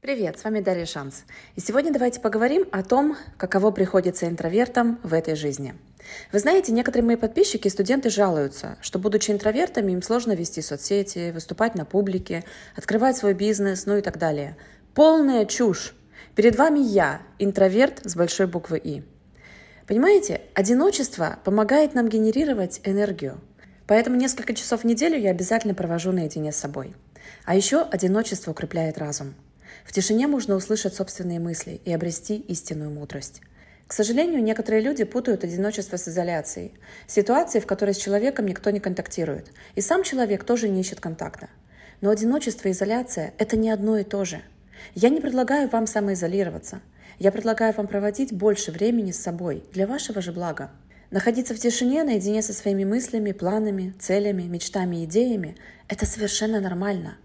Привет, с вами Дарья Шанс. И сегодня давайте поговорим о том, каково приходится интровертам в этой жизни. Вы знаете, некоторые мои подписчики и студенты жалуются, что, будучи интровертами, им сложно вести соцсети, выступать на публике, открывать свой бизнес, ну и так далее. Полная чушь. Перед вами я, интроверт с большой буквы «И». Понимаете, одиночество помогает нам генерировать энергию. Поэтому несколько часов в неделю я обязательно провожу наедине с собой. А еще одиночество укрепляет разум – в тишине можно услышать собственные мысли и обрести истинную мудрость. К сожалению, некоторые люди путают одиночество с изоляцией, ситуацией, в которой с человеком никто не контактирует, и сам человек тоже не ищет контакта. Но одиночество и изоляция – это не одно и то же. Я не предлагаю вам самоизолироваться. Я предлагаю вам проводить больше времени с собой для вашего же блага. Находиться в тишине наедине со своими мыслями, планами, целями, мечтами и идеями – это совершенно нормально.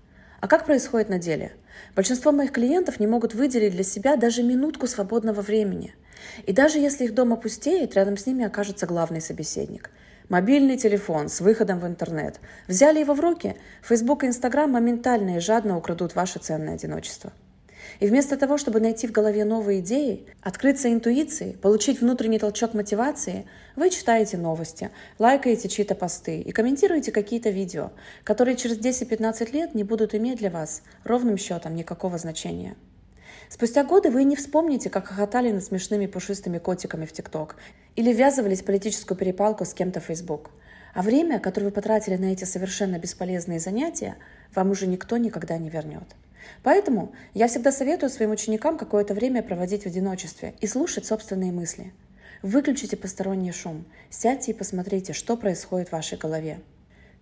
А как происходит на деле – Большинство моих клиентов не могут выделить для себя даже минутку свободного времени. И даже если их дом опустеет, рядом с ними окажется главный собеседник. Мобильный телефон с выходом в интернет. Взяли его в руки, Facebook и Instagram моментально и жадно украдут ваше ценное одиночество. И вместо того, чтобы найти в голове новые идеи, открыться интуиции, получить внутренний толчок мотивации, вы читаете новости, лайкаете чьи-то посты и комментируете какие-то видео, которые через 10-15 лет не будут иметь для вас ровным счетом никакого значения. Спустя годы вы не вспомните, как хохотали над смешными пушистыми котиками в ТикТок или ввязывались в политическую перепалку с кем-то в Facebook. А время, которое вы потратили на эти совершенно бесполезные занятия, вам уже никто никогда не вернет. Поэтому я всегда советую своим ученикам какое-то время проводить в одиночестве и слушать собственные мысли. Выключите посторонний шум, сядьте и посмотрите, что происходит в вашей голове.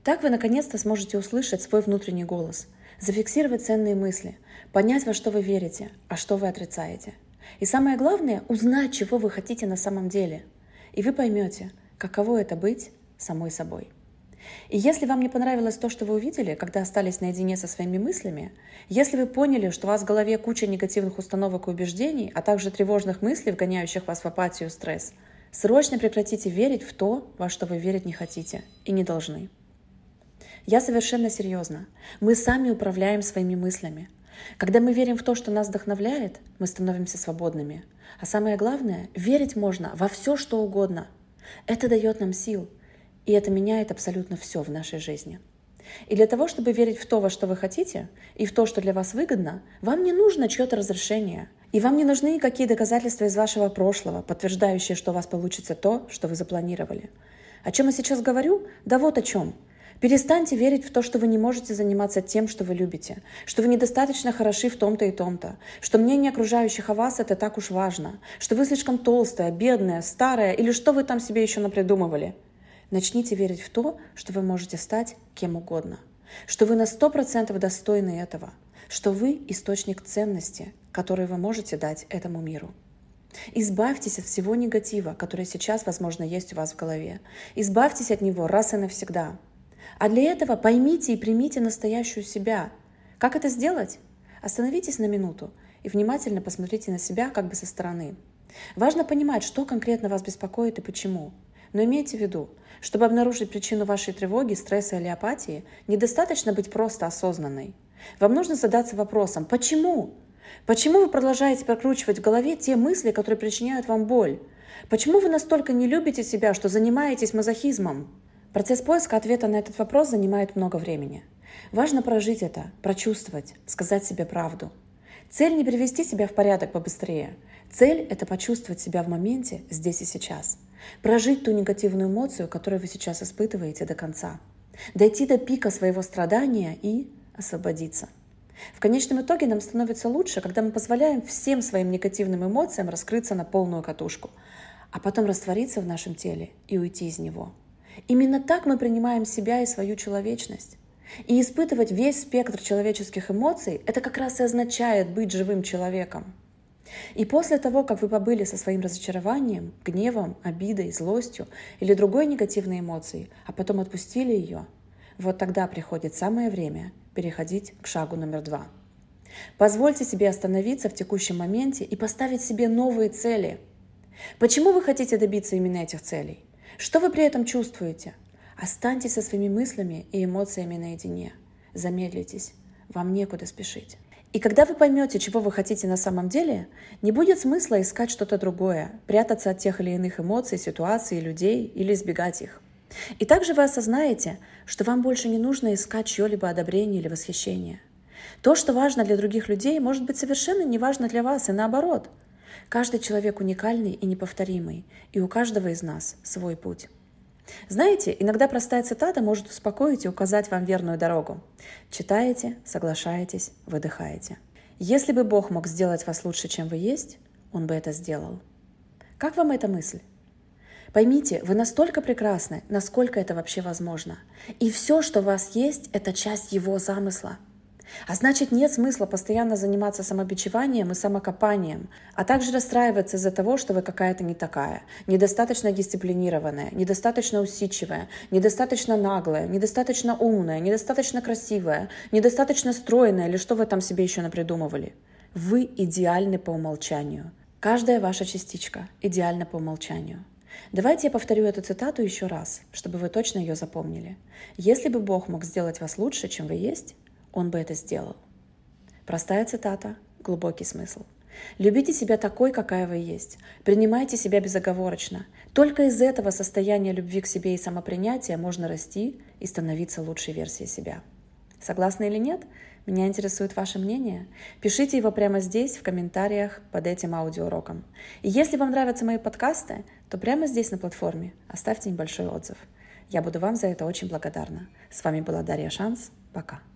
Так вы наконец-то сможете услышать свой внутренний голос, зафиксировать ценные мысли, понять, во что вы верите, а что вы отрицаете. И самое главное – узнать, чего вы хотите на самом деле. И вы поймете, каково это быть самой собой. И если вам не понравилось то, что вы увидели, когда остались наедине со своими мыслями, если вы поняли, что у вас в голове куча негативных установок и убеждений, а также тревожных мыслей, вгоняющих вас в апатию и стресс, срочно прекратите верить в то, во что вы верить не хотите и не должны. Я совершенно серьезно. Мы сами управляем своими мыслями. Когда мы верим в то, что нас вдохновляет, мы становимся свободными. А самое главное, верить можно во все, что угодно. Это дает нам сил – и это меняет абсолютно все в нашей жизни. И для того, чтобы верить в то, во что вы хотите, и в то, что для вас выгодно, вам не нужно чье-то разрешение. И вам не нужны никакие доказательства из вашего прошлого, подтверждающие, что у вас получится то, что вы запланировали. О чем я сейчас говорю? Да вот о чем. Перестаньте верить в то, что вы не можете заниматься тем, что вы любите, что вы недостаточно хороши в том-то и том-то, что мнение окружающих о вас это так уж важно, что вы слишком толстая, бедная, старая или что вы там себе еще напридумывали – Начните верить в то, что вы можете стать кем угодно, что вы на 100% достойны этого, что вы источник ценности, который вы можете дать этому миру. Избавьтесь от всего негатива, который сейчас, возможно, есть у вас в голове. Избавьтесь от него раз и навсегда. А для этого поймите и примите настоящую себя. Как это сделать? Остановитесь на минуту и внимательно посмотрите на себя как бы со стороны. Важно понимать, что конкретно вас беспокоит и почему. Но имейте в виду, чтобы обнаружить причину вашей тревоги, стресса или апатии, недостаточно быть просто осознанной. Вам нужно задаться вопросом «почему?». Почему вы продолжаете прокручивать в голове те мысли, которые причиняют вам боль? Почему вы настолько не любите себя, что занимаетесь мазохизмом? Процесс поиска ответа на этот вопрос занимает много времени. Важно прожить это, прочувствовать, сказать себе правду. Цель не привести себя в порядок побыстрее. Цель – это почувствовать себя в моменте, здесь и сейчас – Прожить ту негативную эмоцию, которую вы сейчас испытываете до конца. Дойти до пика своего страдания и освободиться. В конечном итоге нам становится лучше, когда мы позволяем всем своим негативным эмоциям раскрыться на полную катушку, а потом раствориться в нашем теле и уйти из него. Именно так мы принимаем себя и свою человечность. И испытывать весь спектр человеческих эмоций – это как раз и означает быть живым человеком. И после того, как вы побыли со своим разочарованием, гневом, обидой, злостью или другой негативной эмоцией, а потом отпустили ее, вот тогда приходит самое время переходить к шагу номер два. Позвольте себе остановиться в текущем моменте и поставить себе новые цели. Почему вы хотите добиться именно этих целей? Что вы при этом чувствуете? Останьтесь со своими мыслями и эмоциями наедине. Замедлитесь. Вам некуда спешить. И когда вы поймете, чего вы хотите на самом деле, не будет смысла искать что-то другое, прятаться от тех или иных эмоций, ситуаций, людей или избегать их. И также вы осознаете, что вам больше не нужно искать чье-либо одобрение или восхищение. То, что важно для других людей, может быть совершенно не важно для вас, и наоборот. Каждый человек уникальный и неповторимый, и у каждого из нас свой путь. Знаете, иногда простая цитата может успокоить и указать вам верную дорогу. Читаете, соглашаетесь, выдыхаете. Если бы Бог мог сделать вас лучше, чем вы есть, Он бы это сделал. Как вам эта мысль? Поймите, вы настолько прекрасны, насколько это вообще возможно. И все, что у вас есть, это часть Его замысла – а значит, нет смысла постоянно заниматься самобичеванием и самокопанием, а также расстраиваться из-за того, что вы какая-то не такая, недостаточно дисциплинированная, недостаточно усидчивая, недостаточно наглая, недостаточно умная, недостаточно красивая, недостаточно стройная или что вы там себе еще напридумывали. Вы идеальны по умолчанию. Каждая ваша частичка идеальна по умолчанию. Давайте я повторю эту цитату еще раз, чтобы вы точно ее запомнили. Если бы Бог мог сделать вас лучше, чем вы есть, он бы это сделал. Простая цитата, глубокий смысл. Любите себя такой, какая вы есть. Принимайте себя безоговорочно. Только из этого состояния любви к себе и самопринятия можно расти и становиться лучшей версией себя. Согласны или нет? Меня интересует ваше мнение. Пишите его прямо здесь, в комментариях под этим аудиоуроком. И если вам нравятся мои подкасты, то прямо здесь на платформе оставьте небольшой отзыв. Я буду вам за это очень благодарна. С вами была Дарья Шанс. Пока.